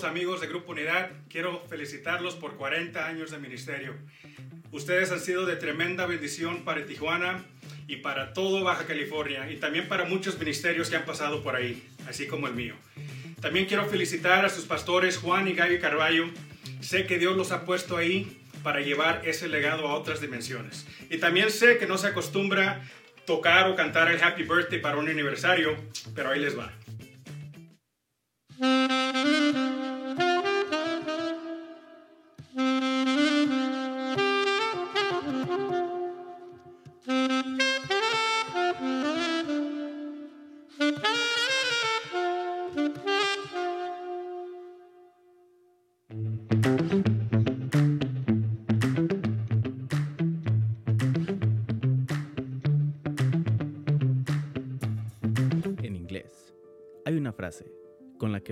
Saludos amigos de Grupo Unidad, quiero felicitarlos por 40 años de ministerio. Ustedes han sido de tremenda bendición para Tijuana y para todo Baja California y también para muchos ministerios que han pasado por ahí, así como el mío. También quiero felicitar a sus pastores Juan y Gaby Carballo. Sé que Dios los ha puesto ahí para llevar ese legado a otras dimensiones. Y también sé que no se acostumbra tocar o cantar el Happy Birthday para un aniversario, pero ahí les va.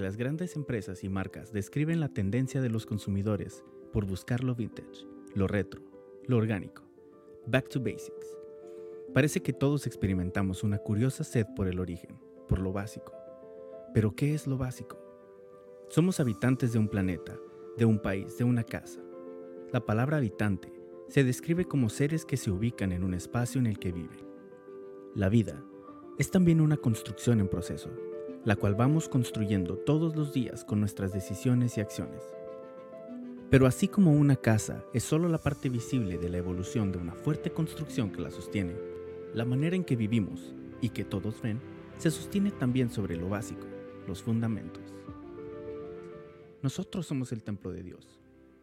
Las grandes empresas y marcas describen la tendencia de los consumidores por buscar lo vintage, lo retro, lo orgánico, back to basics. Parece que todos experimentamos una curiosa sed por el origen, por lo básico. Pero ¿qué es lo básico? Somos habitantes de un planeta, de un país, de una casa. La palabra habitante se describe como seres que se ubican en un espacio en el que viven. La vida es también una construcción en proceso, la cual vamos construyendo todos los días con nuestras decisiones y acciones. Pero así como una casa es solo la parte visible de la evolución de una fuerte construcción que la sostiene, la manera en que vivimos y que todos ven se sostiene también sobre lo básico, los fundamentos. Nosotros somos el templo de Dios,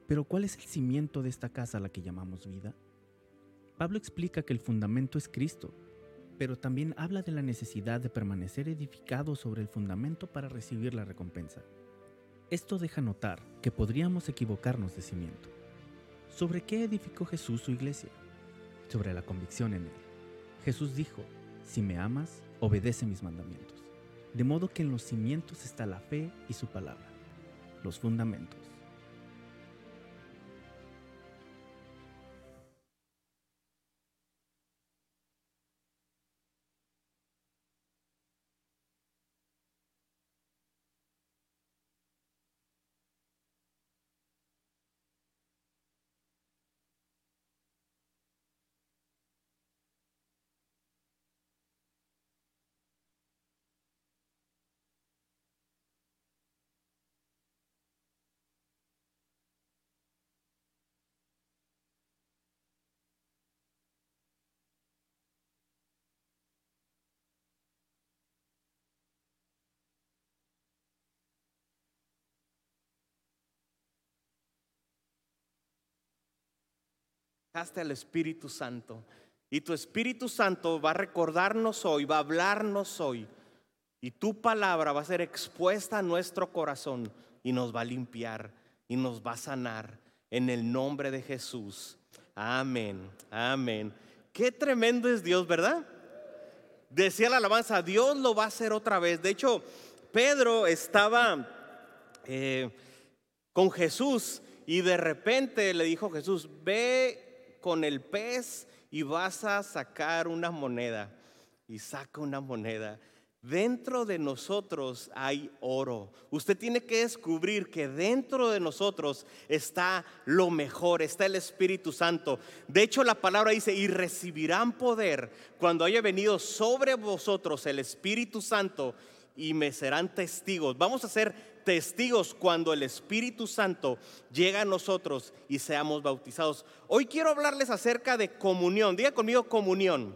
pero ¿cuál es el cimiento de esta casa a la que llamamos vida? Pablo explica que el fundamento es Cristo, pero también habla de la necesidad de permanecer edificado sobre el fundamento para recibir la recompensa. Esto deja notar que podríamos equivocarnos de cimiento. ¿Sobre qué edificó Jesús su iglesia? Sobre la convicción en él. Jesús dijo, si me amas, obedece mis mandamientos. De modo que en los cimientos está la fe y su palabra, los fundamentos. Dejaste al Espíritu Santo. Y tu Espíritu Santo va a recordarnos hoy, va a hablarnos hoy. Y tu palabra va a ser expuesta a nuestro corazón y nos va a limpiar y nos va a sanar en el nombre de Jesús. Amén, amén. Qué tremendo es Dios, ¿verdad? Decía la alabanza, Dios lo va a hacer otra vez. De hecho, Pedro estaba eh, con Jesús y de repente le dijo Jesús, ve con el pez y vas a sacar una moneda. Y saca una moneda. Dentro de nosotros hay oro. Usted tiene que descubrir que dentro de nosotros está lo mejor, está el Espíritu Santo. De hecho, la palabra dice, y recibirán poder cuando haya venido sobre vosotros el Espíritu Santo y me serán testigos. Vamos a ser testigos cuando el Espíritu Santo llega a nosotros y seamos bautizados. Hoy quiero hablarles acerca de comunión. Diga conmigo comunión.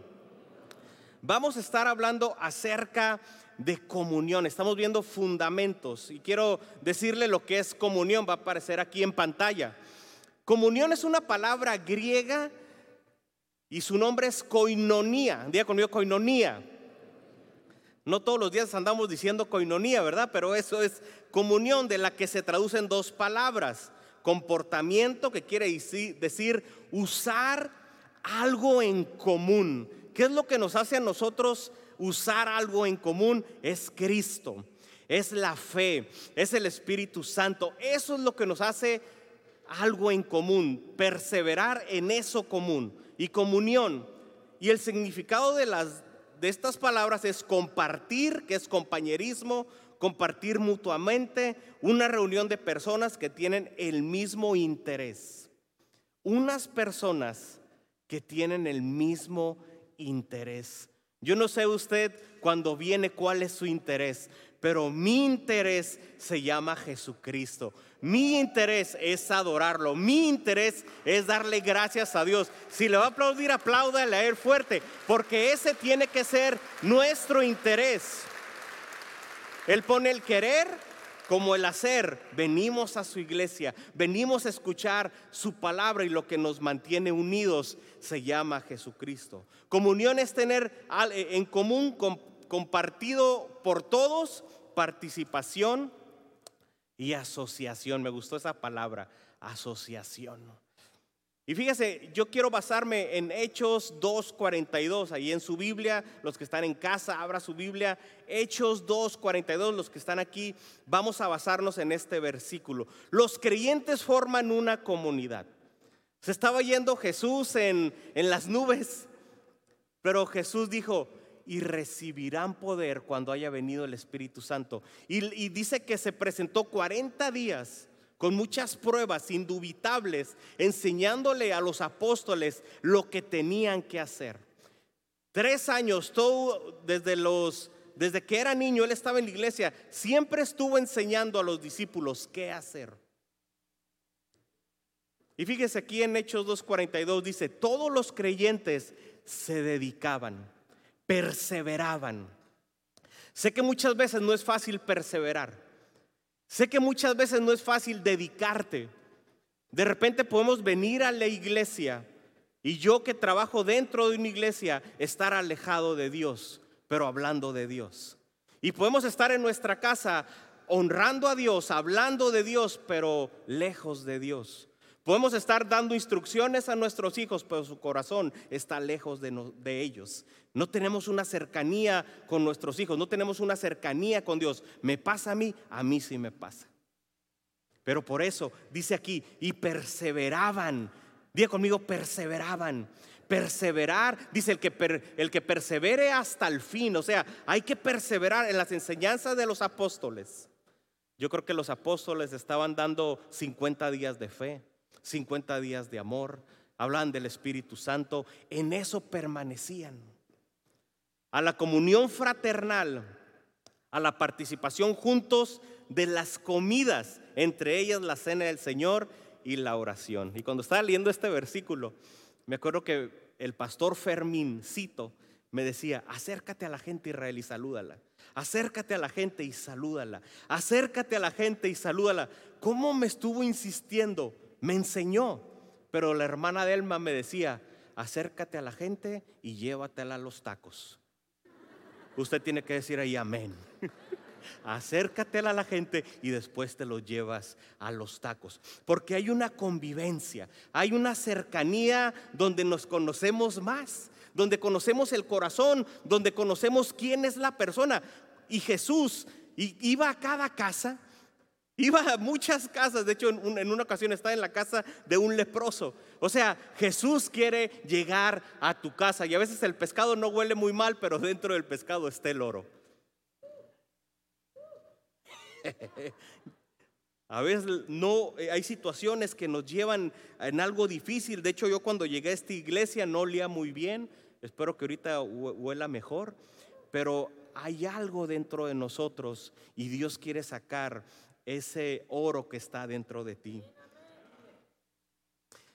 Vamos a estar hablando acerca de comunión. Estamos viendo fundamentos y quiero decirle lo que es comunión. Va a aparecer aquí en pantalla. Comunión es una palabra griega y su nombre es koinonía. Diga conmigo koinonía. No todos los días andamos diciendo coinonía, ¿verdad? Pero eso es comunión de la que se traducen dos palabras. Comportamiento, que quiere decir usar algo en común. ¿Qué es lo que nos hace a nosotros usar algo en común? Es Cristo, es la fe, es el Espíritu Santo. Eso es lo que nos hace algo en común, perseverar en eso común y comunión. Y el significado de las de estas palabras es compartir, que es compañerismo, compartir mutuamente, una reunión de personas que tienen el mismo interés. Unas personas que tienen el mismo interés. Yo no sé usted cuando viene cuál es su interés, pero mi interés se llama Jesucristo. Mi interés es adorarlo. Mi interés es darle gracias a Dios. Si le va a aplaudir, apláudale a él fuerte, porque ese tiene que ser nuestro interés. Él pone el querer como el hacer. Venimos a su iglesia, venimos a escuchar su palabra y lo que nos mantiene unidos se llama Jesucristo. Comunión es tener en común, compartido por todos, participación y asociación. Me gustó esa palabra, asociación. Y fíjese, yo quiero basarme en Hechos 2.42, ahí en su Biblia, los que están en casa, abra su Biblia, Hechos 2.42, los que están aquí, vamos a basarnos en este versículo. Los creyentes forman una comunidad. Se estaba yendo Jesús en, en las nubes, pero Jesús dijo, y recibirán poder cuando haya venido el Espíritu Santo. Y, dice que se presentó 40 días con muchas pruebas indubitables, enseñándole a los apóstoles lo que tenían que hacer. Tres años, todo desde los desde que era niño, él estaba en la iglesia, siempre estuvo enseñando a los discípulos qué hacer. Y fíjese aquí en Hechos 2.42 dice, todos los creyentes se dedicaban, perseveraban. Sé que muchas veces no es fácil perseverar. Sé que muchas veces no es fácil dedicarte. De repente podemos venir a la iglesia y yo que trabajo dentro de una iglesia, estar alejado de Dios, pero hablando de Dios. Y podemos estar en nuestra casa honrando a Dios, hablando de Dios, pero lejos de Dios. Podemos estar dando instrucciones a nuestros hijos, pero su corazón está lejos de, ellos. No tenemos una cercanía con nuestros hijos, no tenemos una cercanía con Dios. Me pasa a mí, a mí sí me pasa. Pero por eso dice aquí, y perseveraban. Diga conmigo, perseveraban. Perseverar, dice el que, el que persevere hasta el fin. O sea, hay que perseverar en las enseñanzas de los apóstoles. Yo creo que los apóstoles estaban dando 50 días de fe. 50 días de amor, hablan del Espíritu Santo, en eso permanecían. A la comunión fraternal, a la participación juntos de las comidas, entre ellas la cena del Señor y la oración. Y cuando estaba leyendo este versículo, me acuerdo que el pastor Fermín, cito, me decía, acércate a la gente Israel y salúdala. Acércate a la gente y salúdala. Acércate a la gente y salúdala. ¿Cómo me estuvo insistiendo? Me enseñó. Pero la hermana Delma me decía, acércate a la gente y llévatela a los tacos. Usted tiene que decir ahí amén. Acércatela a la gente y después te lo llevas a los tacos. Porque hay una convivencia, hay una cercanía donde nos conocemos más, donde conocemos el corazón, donde conocemos quién es la persona. Y Jesús iba a cada casa Iba a muchas casas, de hecho en, una ocasión estaba en la casa de un leproso. O sea, Jesús quiere llegar a tu casa y a veces el pescado no huele muy mal, pero dentro del pescado está el oro. A veces no eh, hay situaciones que nos llevan en algo difícil. De hecho, yo cuando llegué a esta iglesia no olía muy bien. Espero que ahorita huela mejor. Pero hay algo dentro de nosotros y Dios quiere sacar ese oro que está dentro de ti.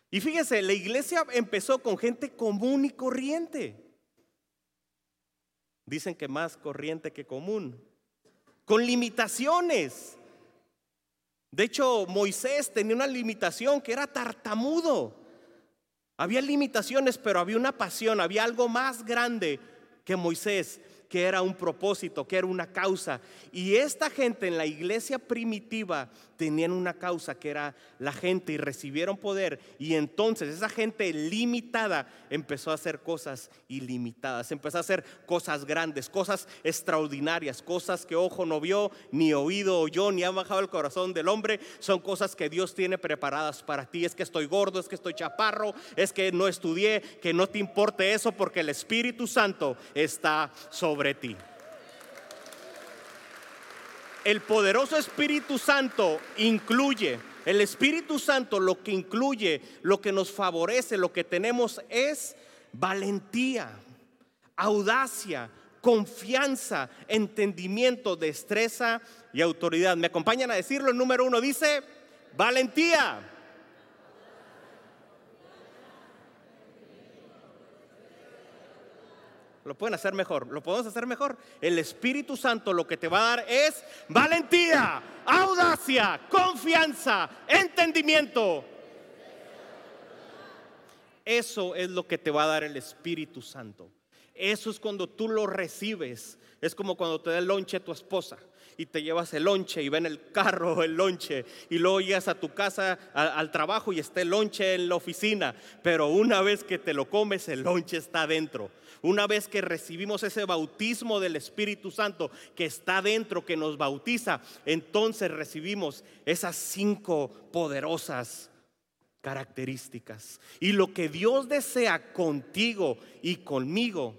Y fíjese, la iglesia empezó con gente común y corriente. Dicen que más corriente que común. Con limitaciones. De hecho, Moisés tenía una limitación que era tartamudo. Había limitaciones, pero había una pasión, había algo más grande que Moisés que era un propósito, que era una causa. Y esta gente en la iglesia primitiva tenían una causa que era la gente y recibieron poder. Y entonces esa gente limitada empezó a hacer cosas ilimitadas, empezó a hacer cosas grandes, cosas extraordinarias, cosas que ojo no vio, ni oído oyó, ni ha bajado el corazón del hombre. Son cosas que Dios tiene preparadas para ti. Es que estoy gordo, es que estoy chaparro, es que no estudié, que no te importe eso porque el Espíritu Santo está sobre ti. el poderoso Espíritu Santo incluye, el Espíritu Santo lo que incluye, lo que nos favorece, lo que tenemos es valentía, audacia, confianza, entendimiento, destreza y autoridad. ¿Me acompañan a decirlo? El número uno dice, valentía. Lo pueden hacer mejor, lo podemos hacer mejor. El Espíritu Santo lo que te va a dar es valentía, audacia, confianza, entendimiento. Eso es lo que te va a dar el Espíritu Santo. Eso es cuando tú lo recibes. Es como cuando te da el lonche a tu esposa y te llevas el lonche y ven el carro el lonche y luego llegas a tu casa al trabajo y está el lonche en la oficina. Pero una vez que te lo comes, el lonche está dentro. Una vez que recibimos ese bautismo del Espíritu Santo que está dentro, que nos bautiza, entonces recibimos esas cinco poderosas características. Y lo que Dios desea contigo y conmigo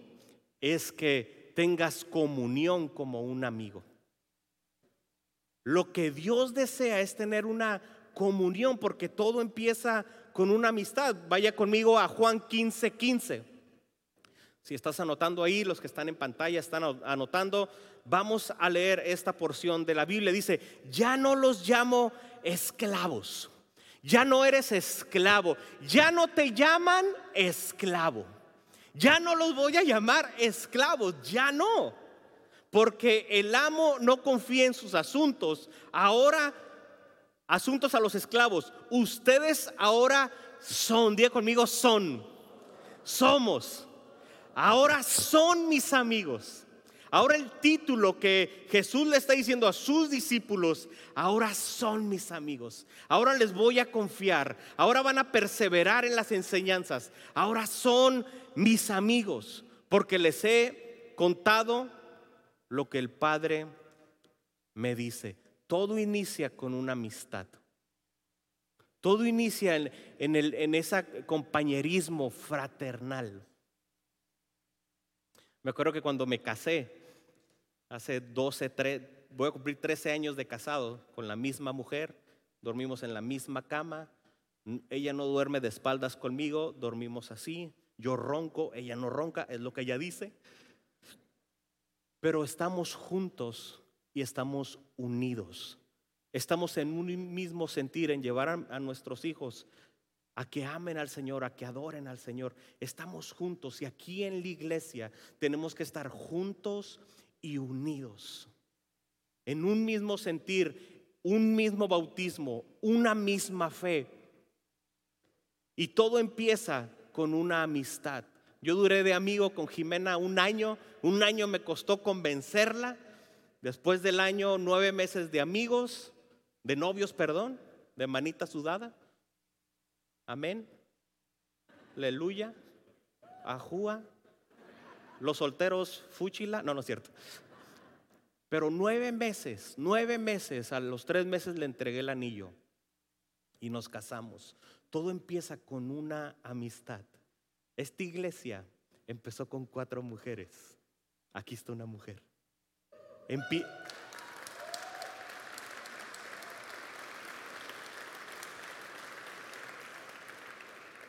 es que tengas comunión como un amigo. Lo que Dios desea es tener una comunión porque todo empieza con una amistad. Vaya conmigo a Juan 15, 15. Si estás anotando ahí, los que están en pantalla están anotando, vamos a leer esta porción de la Biblia. Dice, ya no los llamo esclavos, ya no eres esclavo, ya no te llaman esclavo, ya no los voy a llamar esclavos, ya no, porque el amo no confía en sus asuntos. Ahora, asuntos a los esclavos, ustedes ahora son, diga conmigo, son, somos ahora son mis amigos. Ahora el título que Jesús le está diciendo a sus discípulos, ahora son mis amigos. Ahora les voy a confiar. Ahora van a perseverar en las enseñanzas. Ahora son mis amigos porque les he contado lo que el Padre me dice. Todo inicia con una amistad. Todo inicia en, en ese compañerismo fraternal. Me acuerdo que cuando me casé, hace 12, 3, voy a cumplir 13 años de casado con la misma mujer, dormimos en la misma cama, ella no duerme de espaldas conmigo, dormimos así, yo ronco, ella no ronca, es lo que ella dice, pero estamos juntos y estamos unidos. Estamos en un mismo sentir en llevar a, nuestros hijos a que amen al Señor, a que adoren al Señor. Estamos juntos y aquí en la iglesia tenemos que estar juntos y unidos. En un mismo sentir, un mismo bautismo, una misma fe. Y todo empieza con una amistad. Yo duré de amigo con Jimena un año, un año me costó convencerla. Después del año, nueve meses de amigos, de novios, perdón, de manita sudada. Amén. Aleluya. Ajúa. Los solteros, fúchila. No, no es cierto. Pero nueve meses, nueve meses, a los tres meses le entregué el anillo y nos casamos. Todo empieza con una amistad. Esta iglesia empezó con cuatro mujeres. Aquí está una mujer.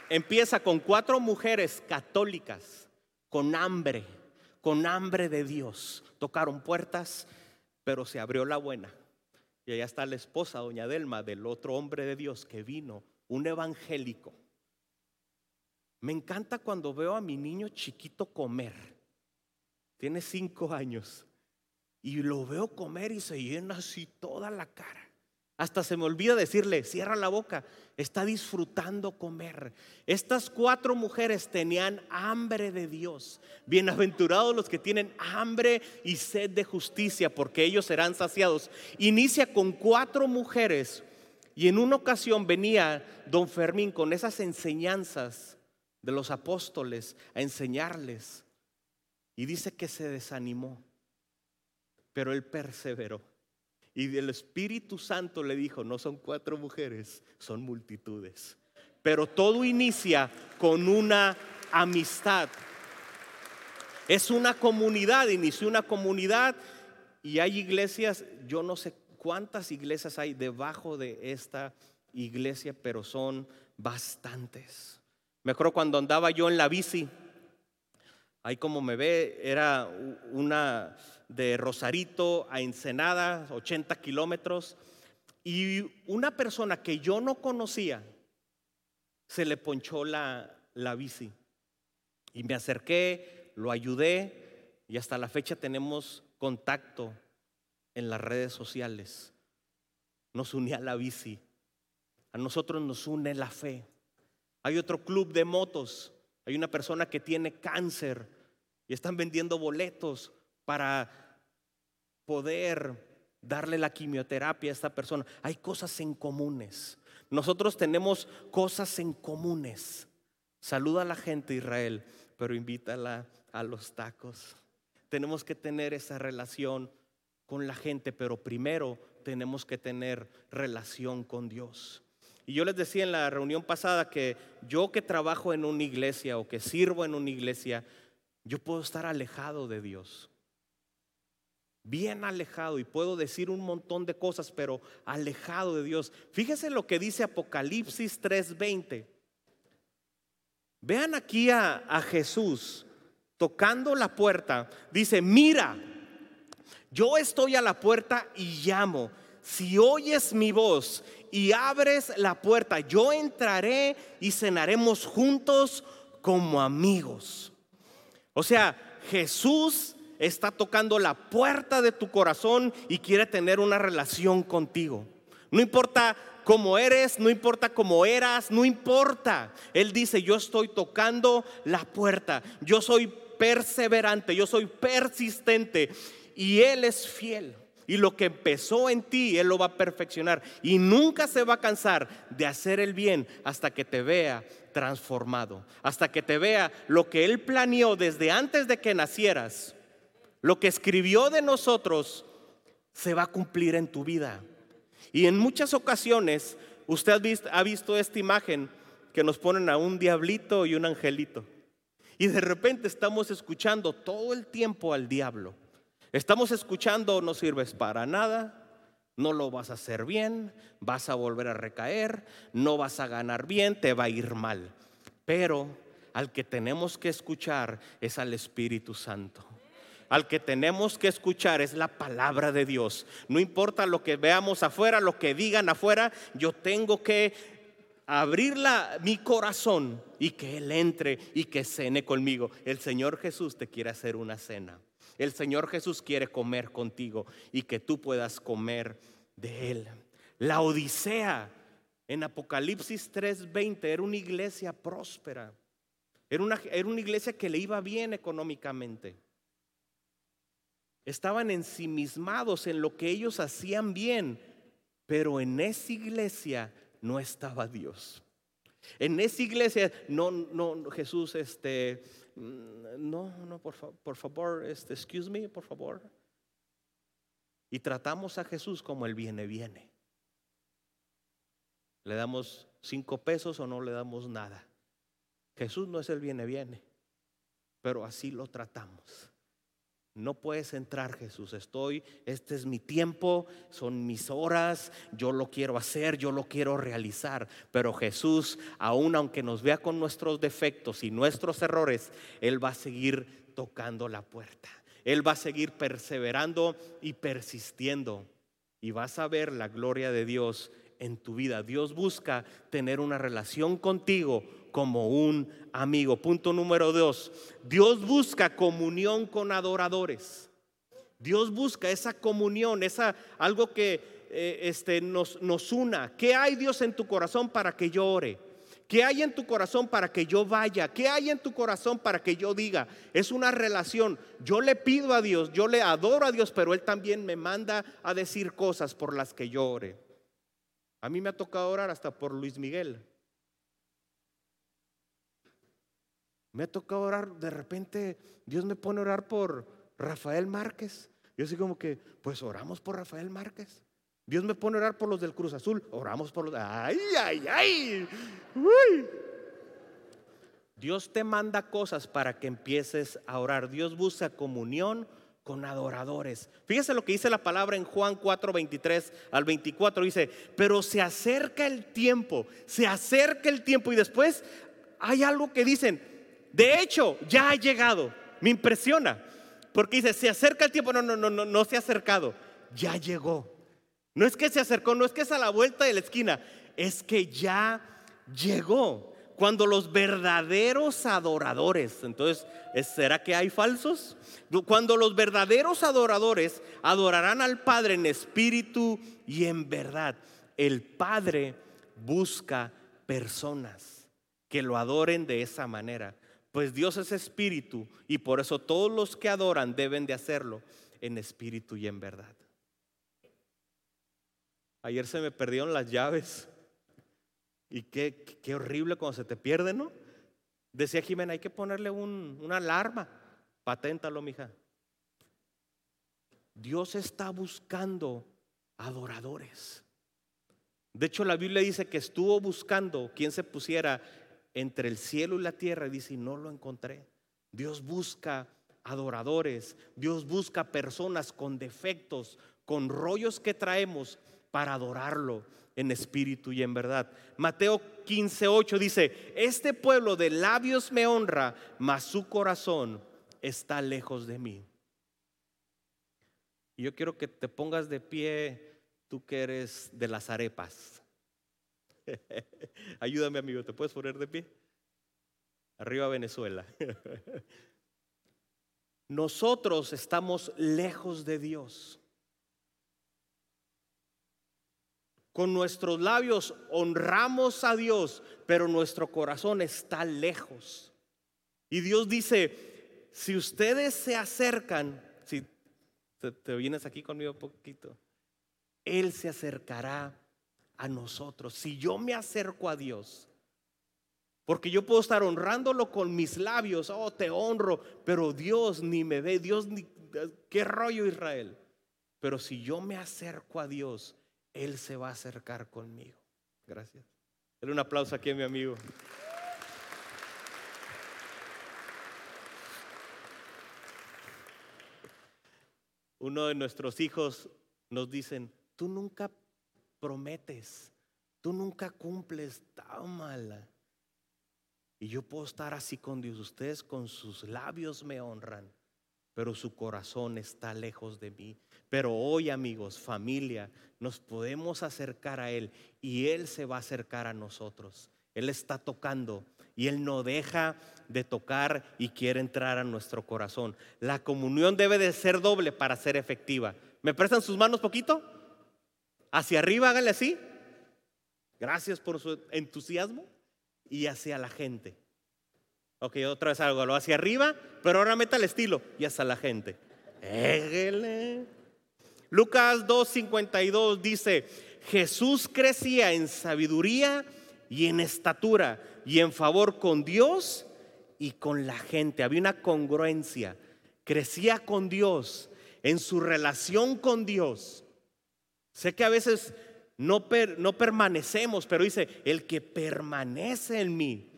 Empieza con cuatro mujeres católicas con hambre, con hambre de Dios. Tocaron puertas, pero se abrió la buena. Y allá está la esposa, doña Delma, del otro hombre de Dios que vino, un evangélico. Me encanta cuando veo a mi niño chiquito comer. Tiene cinco años. Y lo veo comer y se llena así toda la cara. Hasta se me olvida decirle, cierra la boca, está disfrutando comer. Estas cuatro mujeres tenían hambre de Dios. Bienaventurados los que tienen hambre y sed de justicia, porque ellos serán saciados. Inicia con cuatro mujeres y en una ocasión venía don Fermín con esas enseñanzas de los apóstoles a enseñarles. Y dice que se desanimó, pero él perseveró. Y el Espíritu Santo le dijo, no son cuatro mujeres, son multitudes. Pero todo inicia con una amistad. Es una comunidad, inició una comunidad y hay iglesias, yo no sé cuántas iglesias hay debajo de esta iglesia, pero son bastantes. Me acuerdo cuando andaba yo en la bici, ahí como me ve, era una de Rosarito a Ensenada, 80 kilómetros, y una persona que yo no conocía, se le ponchó la, la bici. Y me acerqué, lo ayudé, y hasta la fecha tenemos contacto en las redes sociales. Nos unía la bici. A nosotros nos une la fe. Hay otro club de motos. Hay una persona que tiene cáncer y están vendiendo boletos para poder darle la quimioterapia a esta persona. Hay cosas en comunes. Nosotros tenemos cosas en comunes. Saluda a la gente Israel, pero invítala a los tacos. Tenemos que tener esa relación con la gente, pero primero tenemos que tener relación con Dios. Y yo les decía en la reunión pasada que yo que trabajo en una iglesia o que sirvo en una iglesia, yo puedo estar alejado de Dios. Bien alejado y puedo decir un montón de cosas, pero alejado de Dios. Fíjese lo que dice Apocalipsis 3:20. Vean aquí a, a Jesús tocando la puerta. Dice, mira, yo estoy a la puerta y llamo. Si oyes mi voz y abres la puerta, yo entraré y cenaremos juntos como amigos. O sea, Jesús está tocando la puerta de tu corazón y quiere tener una relación contigo. No importa cómo eres, no importa cómo eras, no importa. Él dice, yo estoy tocando la puerta, yo soy perseverante, yo soy persistente y Él es fiel. Y lo que empezó en ti, Él lo va a perfeccionar. Y nunca se va a cansar de hacer el bien hasta que te vea transformado. Hasta que te vea lo que Él planeó desde antes de que nacieras. Lo que escribió de nosotros se va a cumplir en tu vida. Y en muchas ocasiones usted ha visto, ha visto esta imagen que nos ponen a un diablito y un angelito. Y de repente estamos escuchando todo el tiempo al diablo. Estamos escuchando, no sirves para nada, no lo vas a hacer bien, vas a volver a recaer, no vas a ganar bien, te va a ir mal. Pero al que tenemos que escuchar es al Espíritu Santo. Al que tenemos que escuchar es la palabra de Dios. No importa lo que veamos afuera, lo que digan afuera, yo tengo que abrir mi corazón y que Él entre y que cene conmigo. El Señor Jesús te quiere hacer una cena. El Señor Jesús quiere comer contigo y que tú puedas comer de Él. La Odisea en Apocalipsis 3:20 era una iglesia próspera. Era una, era una iglesia que le iba bien económicamente. Estaban ensimismados en lo que ellos hacían bien, pero en esa iglesia no estaba Dios. En esa iglesia, no, no, Jesús, este, no, no, por, por favor, este, excuse me, por favor. Y tratamos a Jesús como el viene, viene. Le damos cinco pesos o no le damos nada. Jesús no es el viene, viene, pero así lo tratamos. No puedes entrar, Jesús. Estoy, este es mi tiempo, son mis horas, yo lo quiero hacer, yo lo quiero realizar. Pero Jesús, aun aunque nos vea con nuestros defectos y nuestros errores, Él va a seguir tocando la puerta. Él va a seguir perseverando y persistiendo. Y vas a ver la gloria de Dios en tu vida. Dios busca tener una relación contigo como un amigo. Punto número dos, Dios busca comunión con adoradores. Dios busca esa comunión, esa algo que eh, este, nos, nos una. ¿Qué hay Dios en tu corazón para que yo ore? ¿Qué hay en tu corazón para que yo vaya? ¿Qué hay en tu corazón para que yo diga? Es una relación. Yo le pido a Dios, yo le adoro a Dios, pero Él también me manda a decir cosas por las que yo ore. A mí me ha tocado orar hasta por Luis Miguel. Me ha tocado orar, de repente Dios me pone a orar por Rafael Márquez. Yo así como que, pues oramos por Rafael Márquez. Dios me pone a orar por los del Cruz Azul, oramos por los... ¡Ay, ay, ay! Dios te manda cosas para que empieces a orar. Dios busca comunión con adoradores. Fíjese lo que dice la palabra en Juan 4, 23 al 24. Dice, pero se acerca el tiempo, se acerca el tiempo y después hay algo que dicen, de hecho, ya ha llegado. Me impresiona, porque dice, se acerca el tiempo, no, no, no, no, no se ha acercado, ya llegó. No es que se acercó, no es que es a la vuelta de la esquina, es que ya llegó. Cuando los verdaderos adoradores, entonces, ¿será que hay falsos? Cuando los verdaderos adoradores adorarán al Padre en espíritu y en verdad, el Padre busca personas que lo adoren de esa manera. Pues Dios es espíritu y por eso todos los que adoran deben de hacerlo en espíritu y en verdad. Ayer se me perdieron las llaves. Y qué, qué horrible cuando se te pierde, ¿no? Decía Jimena, hay que ponerle una alarma. Paténtalo, mija. Dios está buscando adoradores. De hecho, la Biblia dice que estuvo buscando quien se pusiera entre el cielo y la tierra y dice, no lo encontré. Dios busca adoradores, Dios busca personas con defectos, con rollos que traemos para adorarlo en espíritu y en verdad. Mateo 15:8 dice, este pueblo de labios me honra, mas su corazón está lejos de mí. Y yo quiero que te pongas de pie, tú que eres de las arepas. Ayúdame amigo, ¿te puedes poner de pie? Arriba Venezuela. Nosotros estamos lejos de Dios. Con nuestros labios honramos a Dios, pero nuestro corazón está lejos. Y Dios dice, si ustedes se acercan, si te, vienes aquí conmigo un poquito, Él se acercará a nosotros. Si yo me acerco a Dios, porque yo puedo estar honrándolo con mis labios, oh, te honro, pero Dios ni me ve, Dios ni, qué rollo Israel. Pero si yo me acerco a Dios, él se va a acercar conmigo. Gracias. Dale un aplauso aquí a mi amigo. Uno de nuestros hijos nos dicen, tú nunca prometes, tú nunca cumples tan mala. Y yo puedo estar así con Dios, ustedes con sus labios me honran, pero su corazón está lejos de mí. Pero hoy, amigos, familia, nos podemos acercar a Él y Él se va a acercar a nosotros. Él está tocando y Él no deja de tocar y quiere entrar a nuestro corazón. La comunión debe de ser doble para ser efectiva. ¿Me prestan sus manos poquito? Hacia arriba, háganle así. Gracias por su entusiasmo. Y hacia la gente. Ok, otra vez algo, hacia arriba, pero ahora meta el estilo y hacia la gente. Lucas 2.52 dice, Jesús crecía en sabiduría y en estatura y en favor con Dios y con la gente. Había una congruencia. Crecía con Dios, en su relación con Dios. Sé que a veces no, no permanecemos, pero dice, el que permanece en mí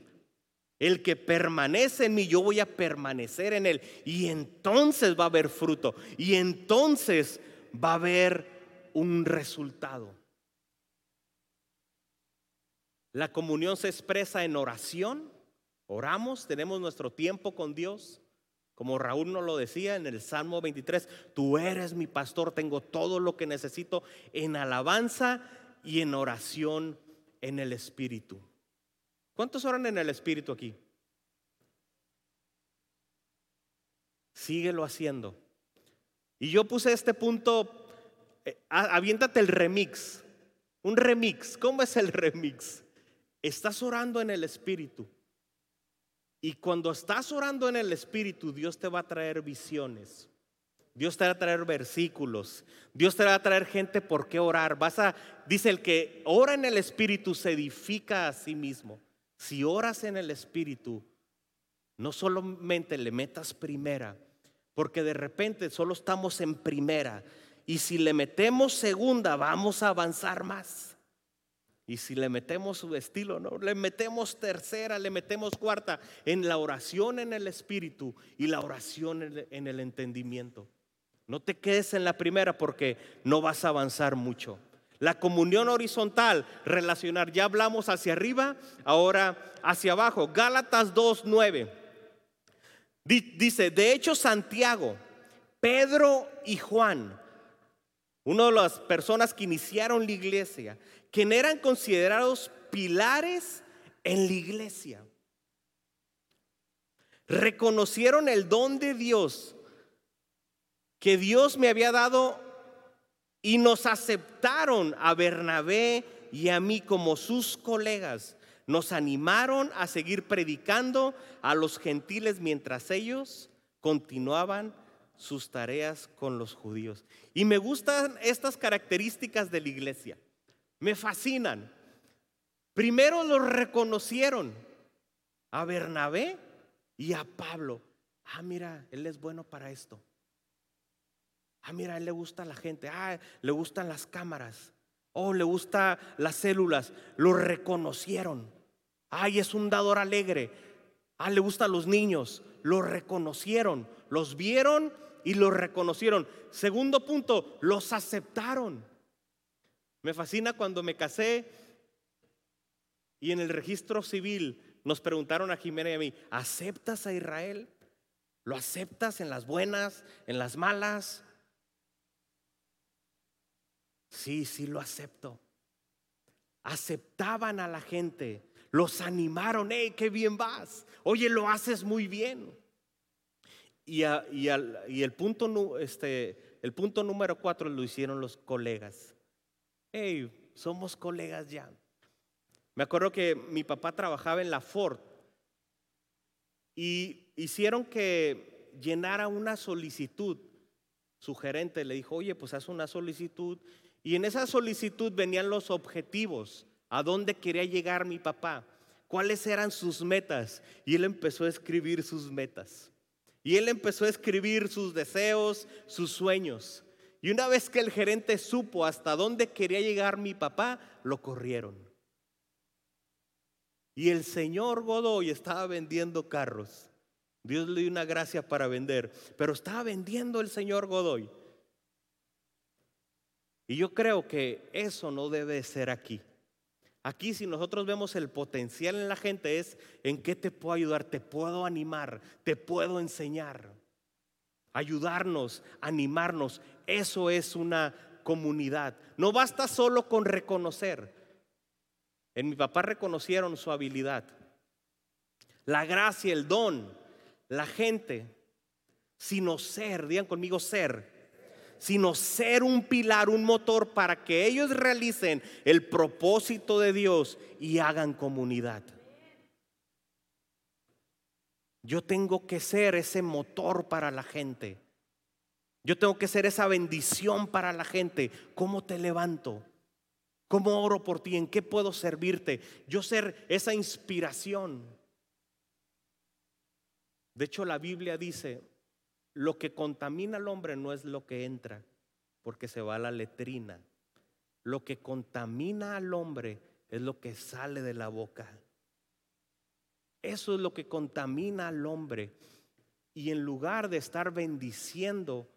el que permanece en mí, yo voy a permanecer en él. Y entonces va a haber fruto. Y entonces va a haber un resultado. La comunión se expresa en oración. Oramos, tenemos nuestro tiempo con Dios. Como Raúl nos lo decía en el Salmo 23, tú eres mi pastor, tengo todo lo que necesito en alabanza y en oración en el Espíritu. ¿Cuántos oran en el Espíritu aquí? Síguelo haciendo. Y yo puse este punto, eh, aviéntate el remix. Un remix. ¿Cómo es el remix? Estás orando en el Espíritu. Y cuando estás orando en el Espíritu, Dios te va a traer visiones. Dios te va a traer versículos. Dios te va a traer gente por qué orar. Vas a, dice el que ora en el Espíritu se edifica a sí mismo. Si oras en el Espíritu, no solamente le metas primera, porque de repente solo estamos en primera. Y si le metemos segunda, vamos a avanzar más. Y si le metemos su estilo, no, le metemos tercera, le metemos cuarta en la oración en el espíritu y la oración en el entendimiento. No te quedes en la primera porque no vas a avanzar mucho. La comunión horizontal, relacionar, ya hablamos hacia arriba, ahora hacia abajo. Gálatas 2.9. Dice, de hecho Santiago, Pedro y Juan, una de las personas que iniciaron la iglesia, quien eran considerados pilares en la iglesia, reconocieron el don de Dios que Dios me había dado y nos aceptaron a Bernabé y a mí como sus colegas. Nos animaron a seguir predicando a los gentiles mientras ellos continuaban sus tareas con los judíos. Y me gustan estas características de la iglesia. Me fascinan. Primero los reconocieron a Bernabé y a Pablo. Ah, mira, él es bueno para esto. Ah, mira, él le gusta la gente. Ah, le gustan las cámaras. Oh, le gusta las células. Lo reconocieron. Ay, es un dador alegre. Ah, le gustan los niños. Lo reconocieron. Los vieron y lo reconocieron. Segundo punto, los aceptaron. Me fascina cuando me casé y en el registro civil nos preguntaron a Jimena y a mí, ¿aceptas a Israel? ¿Lo aceptas en las buenas, en las malas? Sí, sí lo acepto. Aceptaban a la gente, los animaron, hey, qué bien vas, oye, lo haces muy bien. Y, el, punto, este, el punto número cuatro lo hicieron los colegas. Hey, somos colegas ya. Me acuerdo que mi papá trabajaba en la Ford y hicieron que llenara una solicitud. Su gerente le dijo, oye, pues haz una solicitud y en esa solicitud venían los objetivos, a dónde quería llegar mi papá, cuáles eran sus metas. Y él empezó a escribir sus metas. Y él empezó a escribir sus deseos, sus sueños. Y una vez que el gerente supo hasta dónde quería llegar mi papá, lo corrieron. Y el señor Godoy estaba vendiendo carros. Dios le dio una gracia para vender, pero estaba vendiendo el señor Godoy. Y yo creo que eso no debe ser aquí. Aquí si nosotros vemos el potencial en la gente es en qué te puedo ayudar, te puedo animar, te puedo enseñar. Ayudarnos, animarnos, eso es una comunidad. No basta solo con reconocer. En mi papá reconocieron su habilidad, la gracia, el don, la gente, sino ser, digan conmigo ser sino ser un pilar, un motor para que ellos realicen el propósito de Dios y hagan comunidad. Yo tengo que ser ese motor para la gente. Yo tengo que ser esa bendición para la gente. ¿Cómo te levanto? ¿Cómo oro por ti? ¿En qué puedo servirte? Yo ser esa inspiración. De hecho, la Biblia dice, lo que contamina al hombre no es lo que entra, porque se va a la letrina. Lo que contamina al hombre es lo que sale de la boca. Eso es lo que contamina al hombre. Y en lugar de estar bendiciendo,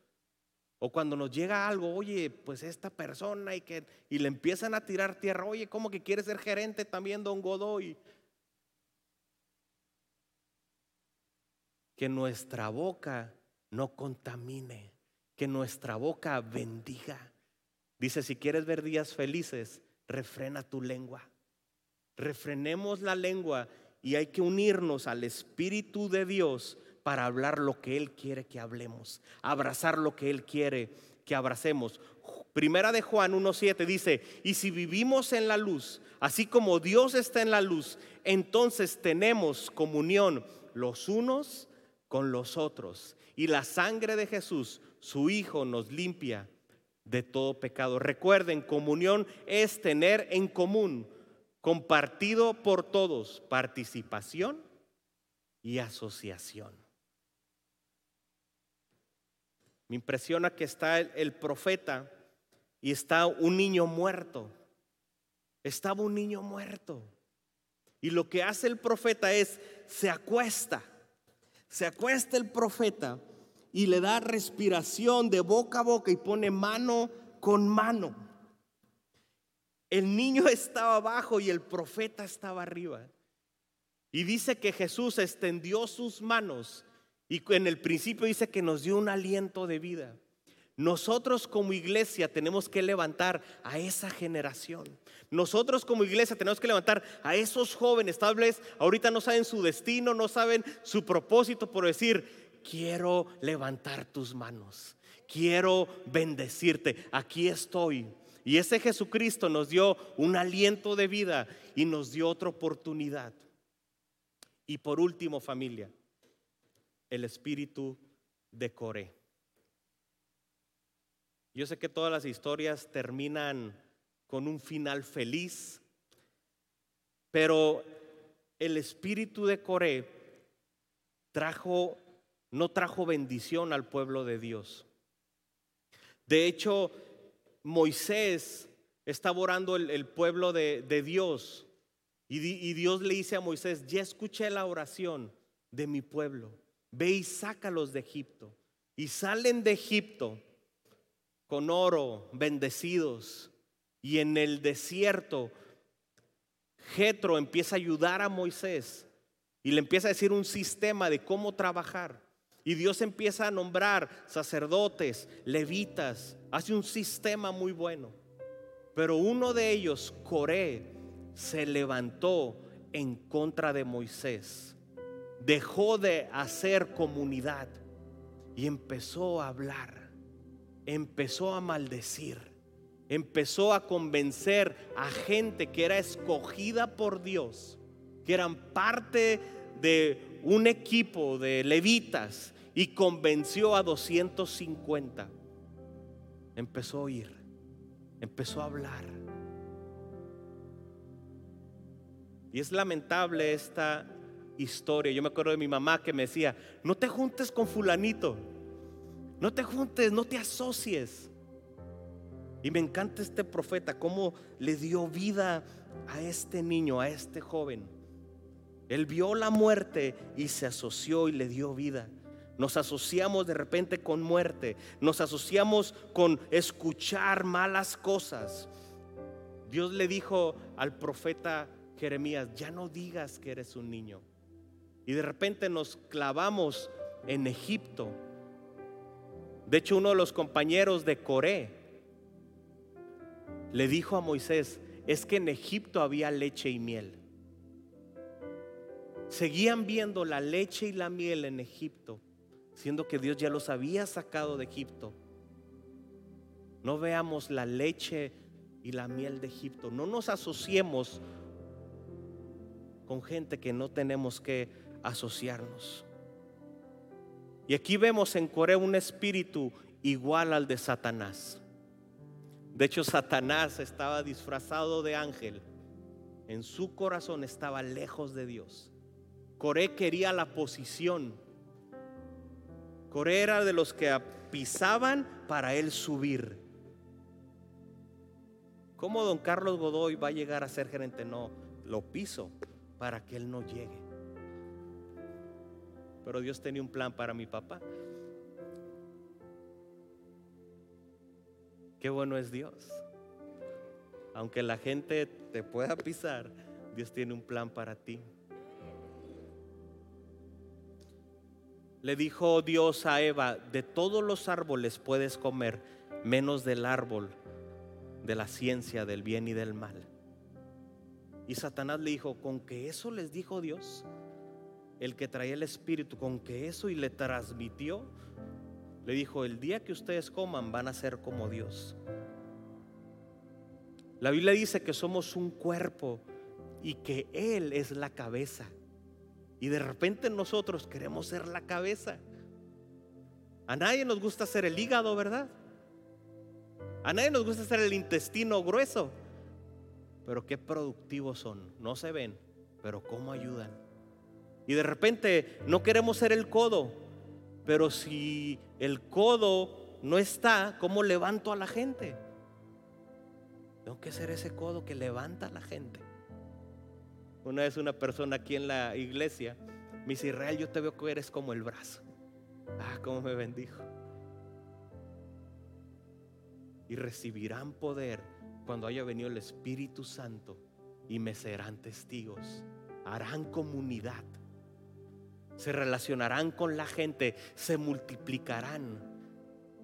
o cuando nos llega algo, oye, pues esta persona y que y le empiezan a tirar tierra, oye, ¿cómo que quiere ser gerente también, don Godoy? Que nuestra boca no contamine, que nuestra boca bendiga. Dice, si quieres ver días felices, refrena tu lengua. Refrenemos la lengua y hay que unirnos al Espíritu de Dios para hablar lo que Él quiere que hablemos, abrazar lo que Él quiere que abracemos. Primera de Juan 1.7 dice, y si vivimos en la luz, así como Dios está en la luz, entonces tenemos comunión los unos con los otros. Y la sangre de Jesús, su Hijo, nos limpia de todo pecado. Recuerden, comunión es tener en común, compartido por todos, participación y asociación. Me impresiona que está el, profeta y está un niño muerto. Estaba un niño muerto. Y lo que hace el profeta es, se acuesta se acuesta el profeta y le da respiración de boca a boca y pone mano con mano. El niño estaba abajo y el profeta estaba arriba. Y dice que Jesús extendió sus manos y en el principio dice que nos dio un aliento de vida. Nosotros como iglesia tenemos que levantar a esa generación. Nosotros como iglesia tenemos que levantar a esos jóvenes. Tal vez ahorita no saben su destino, no saben su propósito, por decir, quiero levantar tus manos. Quiero bendecirte. Aquí estoy. Y ese Jesucristo nos dio un aliento de vida y nos dio otra oportunidad. Y por último, familia, el espíritu de Coré. Yo sé que todas las historias terminan con un final feliz, pero el espíritu de Coré trajo, no trajo bendición al pueblo de Dios. De hecho, Moisés estaba orando el, pueblo de, Dios y, y Dios le dice a Moisés, ya escuché la oración de mi pueblo, ve y sácalos de Egipto. Y salen de Egipto con oro, bendecidos. Y en el desierto, Jetro empieza a ayudar a Moisés y le empieza a decir un sistema de cómo trabajar. Y Dios empieza a nombrar sacerdotes, levitas, hace un sistema muy bueno. Pero uno de ellos, Coré, se levantó en contra de Moisés. Dejó de hacer comunidad y empezó a hablar empezó a maldecir, empezó a convencer a gente que era escogida por Dios, que eran parte de un equipo de levitas y convenció a 250. Empezó a oír, empezó a hablar. Y es lamentable esta historia. Yo me acuerdo de mi mamá que me decía, no te juntes con fulanito. No te juntes, no te asocies. Y me encanta este profeta, cómo le dio vida a este niño, a este joven. Él vio la muerte y se asoció y le dio vida. Nos asociamos de repente con muerte, nos asociamos con escuchar malas cosas. Dios le dijo al profeta Jeremías, ya no digas que eres un niño. Y de repente nos clavamos en Egipto de hecho, uno de los compañeros de Coré le dijo a Moisés, es que en Egipto había leche y miel. Seguían viendo la leche y la miel en Egipto, siendo que Dios ya los había sacado de Egipto. No veamos la leche y la miel de Egipto. No nos asociemos con gente que no tenemos que asociarnos. Y aquí vemos en Corea un espíritu igual al de Satanás. De hecho, Satanás estaba disfrazado de ángel. En su corazón estaba lejos de Dios. Coré quería la posición. Coré era de los que pisaban para él subir. ¿Cómo don Carlos Godoy va a llegar a ser gerente? No, lo piso para que él no llegue pero Dios tenía un plan para mi papá. Qué bueno es Dios. Aunque la gente te pueda pisar, Dios tiene un plan para ti. Le dijo Dios a Eva, de todos los árboles puedes comer, menos del árbol de la ciencia del bien y del mal. Y Satanás le dijo, con que eso les dijo Dios, el que traía el Espíritu con que eso y le transmitió, le dijo, el día que ustedes coman van a ser como Dios. La Biblia dice que somos un cuerpo y que Él es la cabeza. Y de repente nosotros queremos ser la cabeza. A nadie nos gusta ser el hígado, ¿verdad? A nadie nos gusta ser el intestino grueso. Pero qué productivos son. No se ven, pero cómo ayudan. Y de repente no queremos ser el codo, pero si el codo no está, ¿cómo levanto a la gente? Tengo que ser ese codo que levanta a la gente. Una vez una persona aquí en la iglesia me dice, Israel, yo te veo que eres como el brazo. Ah, cómo me bendijo. Y recibirán poder cuando haya venido el Espíritu Santo y me serán testigos. Harán comunidad. Se relacionarán con la gente, se multiplicarán.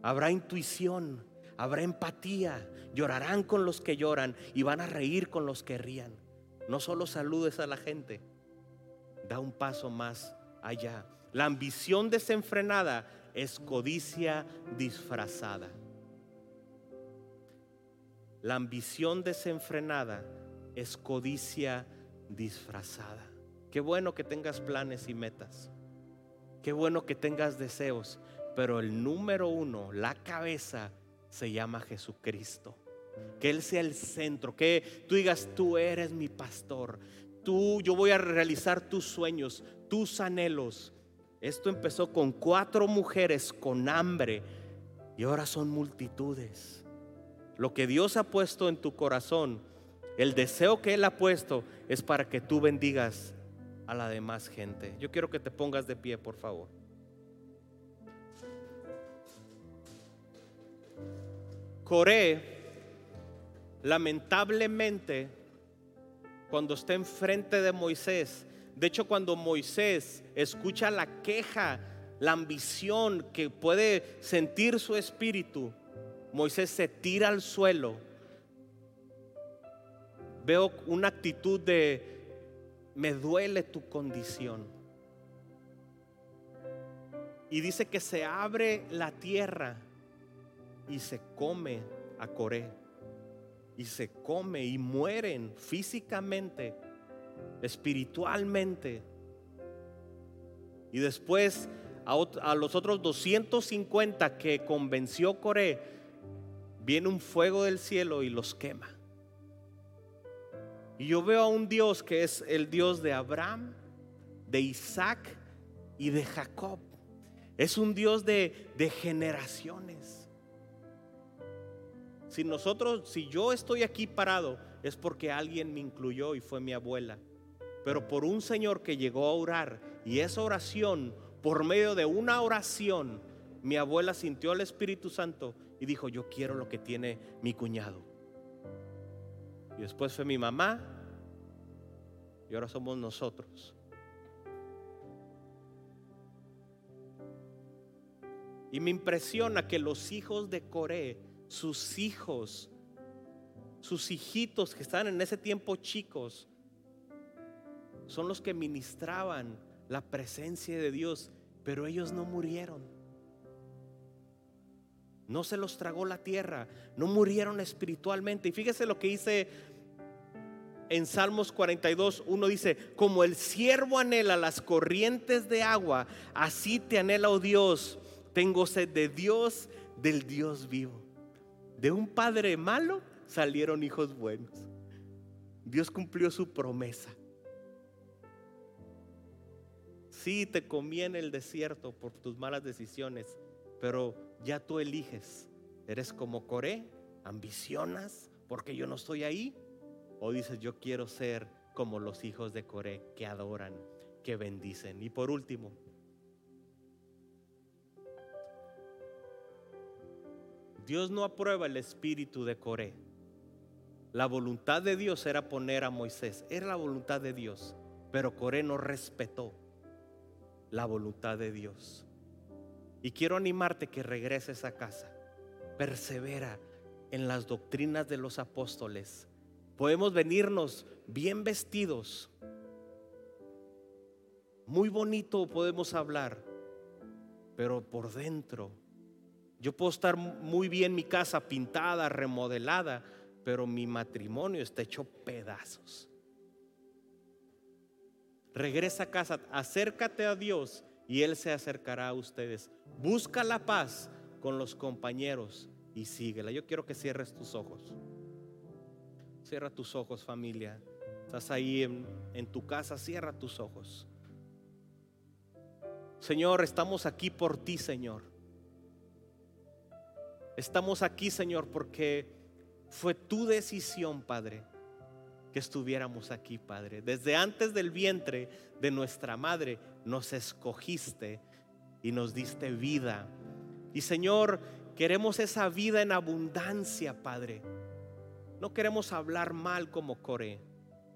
Habrá intuición, habrá empatía, llorarán con los que lloran y van a reír con los que rían. No solo saludes a la gente, da un paso más allá. La ambición desenfrenada es codicia disfrazada. La ambición desenfrenada es codicia disfrazada. Qué bueno que tengas planes y metas. Qué bueno que tengas deseos. Pero el número uno, la cabeza, se llama Jesucristo. Que Él sea el centro. Que tú digas, tú eres mi pastor. Tú, yo voy a realizar tus sueños, tus anhelos. Esto empezó con cuatro mujeres con hambre y ahora son multitudes. Lo que Dios ha puesto en tu corazón, el deseo que Él ha puesto es para que tú bendigas a la demás gente. Yo quiero que te pongas de pie, por favor. Coré, lamentablemente, cuando está enfrente de Moisés, de hecho cuando Moisés escucha la queja, la ambición que puede sentir su espíritu, Moisés se tira al suelo. Veo una actitud de, me duele tu condición. Y dice que se abre la tierra y se come a Coré. Y se come y mueren físicamente, espiritualmente. Y después a, los otros 250 que convenció Coré, viene un fuego del cielo y los quema. Y yo veo a un Dios que es el Dios de Abraham, de Isaac y de Jacob. Es un Dios de, de generaciones. Si nosotros, si yo estoy aquí parado, es porque alguien me incluyó y fue mi abuela. Pero por un Señor que llegó a orar y esa oración, por medio de una oración, mi abuela sintió al Espíritu Santo y dijo, yo quiero lo que tiene mi cuñado. Y después fue mi mamá y ahora somos nosotros. Y me impresiona que los hijos de Coré, sus hijos, sus hijitos que están en ese tiempo chicos, son los que ministraban la presencia de Dios, pero ellos no murieron. No se los tragó la tierra, no murieron espiritualmente. Y fíjese lo que dice en Salmos 42, uno dice, como el siervo anhela las corrientes de agua, así te anhela, oh Dios, tengo sed de Dios, del Dios vivo. De un padre malo salieron hijos buenos. Dios cumplió su promesa. Sí, te conviene el desierto por tus malas decisiones, pero ya tú eliges. Eres como Coré, ambicionas porque yo no estoy ahí. O dices, yo quiero ser como los hijos de Coré que adoran, que bendicen. Y por último, Dios no aprueba el espíritu de Coré. La voluntad de Dios era poner a Moisés, era la voluntad de Dios, pero Coré no respetó la voluntad de Dios. Y quiero animarte que regreses a casa. Persevera en las doctrinas de los apóstoles. Podemos venirnos bien vestidos. Muy bonito podemos hablar, pero por dentro. Yo puedo estar muy bien mi casa pintada, remodelada, pero mi matrimonio está hecho pedazos. Regresa a casa, acércate a Dios y Él se acercará a ustedes. Busca la paz con los compañeros y síguela. Yo quiero que cierres tus ojos. Cierra tus ojos familia. Estás ahí en, en tu casa, cierra tus ojos. Señor, estamos aquí por ti, Señor. Estamos aquí, Señor, porque fue tu decisión, Padre que estuviéramos aquí, Padre. Desde antes del vientre de nuestra madre nos escogiste y nos diste vida. Y Señor, queremos esa vida en abundancia, Padre. No queremos hablar mal como Coré,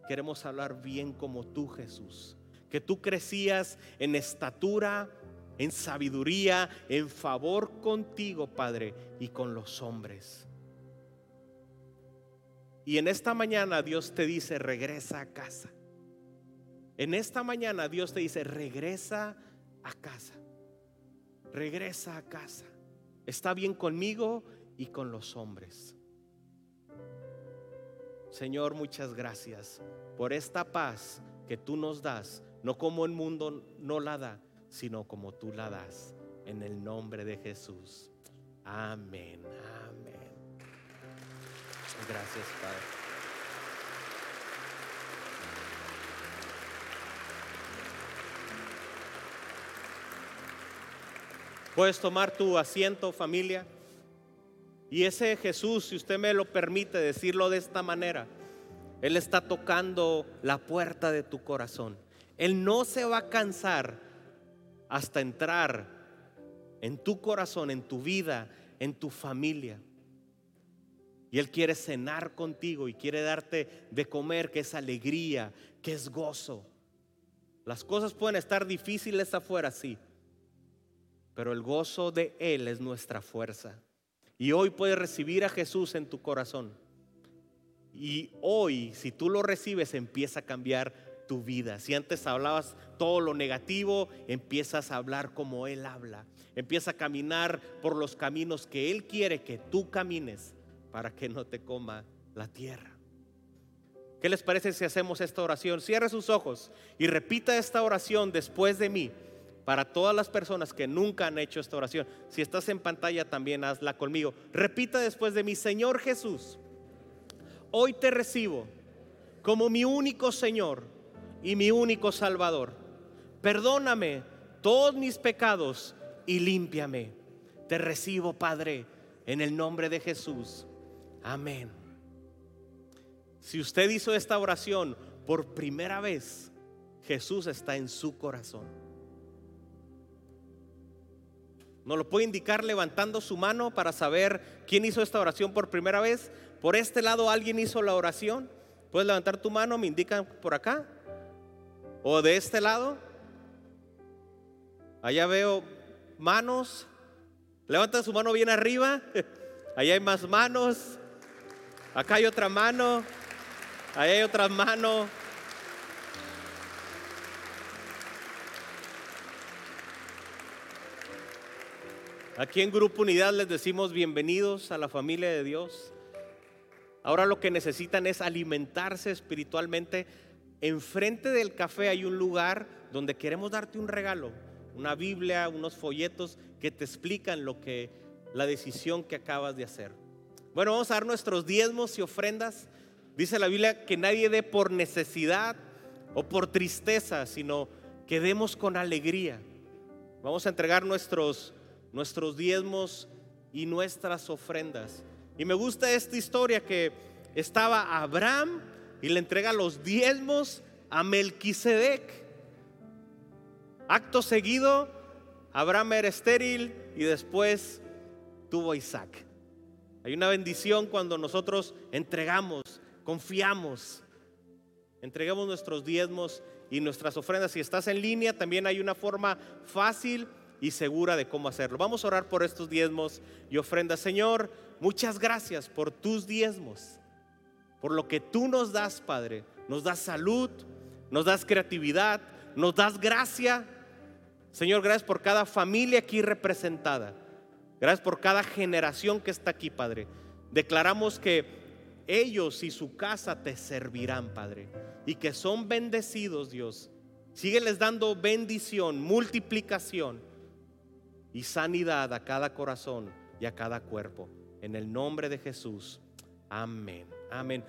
queremos hablar bien como tú, Jesús. Que tú crecías en estatura, en sabiduría, en favor contigo, Padre, y con los hombres. Y en esta mañana Dios te dice, regresa a casa. En esta mañana Dios te dice, regresa a casa. Regresa a casa. Está bien conmigo y con los hombres. Señor, muchas gracias por esta paz que tú nos das, no como el mundo no la da, sino como tú la das. En el nombre de Jesús. Amén, amén. Gracias, Padre. Puedes tomar tu asiento, familia. Y ese Jesús, si usted me lo permite decirlo de esta manera, Él está tocando la puerta de tu corazón. Él no se va a cansar hasta entrar en tu corazón, en tu vida, en tu familia. Y Él quiere cenar contigo y quiere darte de comer, que es alegría, que es gozo. Las cosas pueden estar difíciles afuera, sí, pero el gozo de Él es nuestra fuerza. Y hoy puedes recibir a Jesús en tu corazón. Y hoy, si tú lo recibes, empieza a cambiar tu vida. Si antes hablabas todo lo negativo, empiezas a hablar como Él habla. Empieza a caminar por los caminos que Él quiere que tú camines para que no te coma la tierra. ¿Qué les parece si hacemos esta oración? Cierre sus ojos y repita esta oración después de mí para todas las personas que nunca han hecho esta oración. Si estás en pantalla también hazla conmigo. Repita después de mi Señor Jesús, hoy te recibo como mi único Señor y mi único Salvador. Perdóname todos mis pecados y límpiame. Te recibo, Padre, en el nombre de Jesús. Amén. Si usted hizo esta oración por primera vez, Jesús está en su corazón. Nos lo puede indicar levantando su mano para saber quién hizo esta oración por primera vez. Por este lado alguien hizo la oración. Puedes levantar tu mano, me indican por acá. O de este lado. Allá veo manos. Levanta su mano bien arriba. Allá hay más manos. Acá hay otra mano. Allá hay otra mano. Aquí en Grupo Unidad les decimos bienvenidos a la familia de Dios. Ahora lo que necesitan es alimentarse espiritualmente. Enfrente del café hay un lugar donde queremos darte un regalo, una Biblia, unos folletos que te explican lo que la decisión que acabas de hacer. Bueno, vamos a dar nuestros diezmos y ofrendas. Dice la Biblia que nadie dé por necesidad o por tristeza, sino que demos con alegría. Vamos a entregar nuestros nuestros diezmos y nuestras ofrendas. Y me gusta esta historia que estaba Abraham y le entrega los diezmos a Melquisedec. Acto seguido, Abraham era estéril y después tuvo a Isaac. Hay una bendición cuando nosotros entregamos, confiamos, entregamos nuestros diezmos y nuestras ofrendas. Si estás en línea, también hay una forma fácil y segura de cómo hacerlo. Vamos a orar por estos diezmos y ofrendas. Señor, muchas gracias por tus diezmos, por lo que tú nos das, Padre. Nos das salud, nos das creatividad, nos das gracia. Señor, gracias por cada familia aquí representada. Gracias por cada generación que está aquí, Padre. Declaramos que ellos y su casa te servirán, Padre, y que son bendecidos, Dios. Sígueles dando bendición, multiplicación y sanidad a cada corazón y a cada cuerpo. En el nombre de Jesús. Amén. Amén.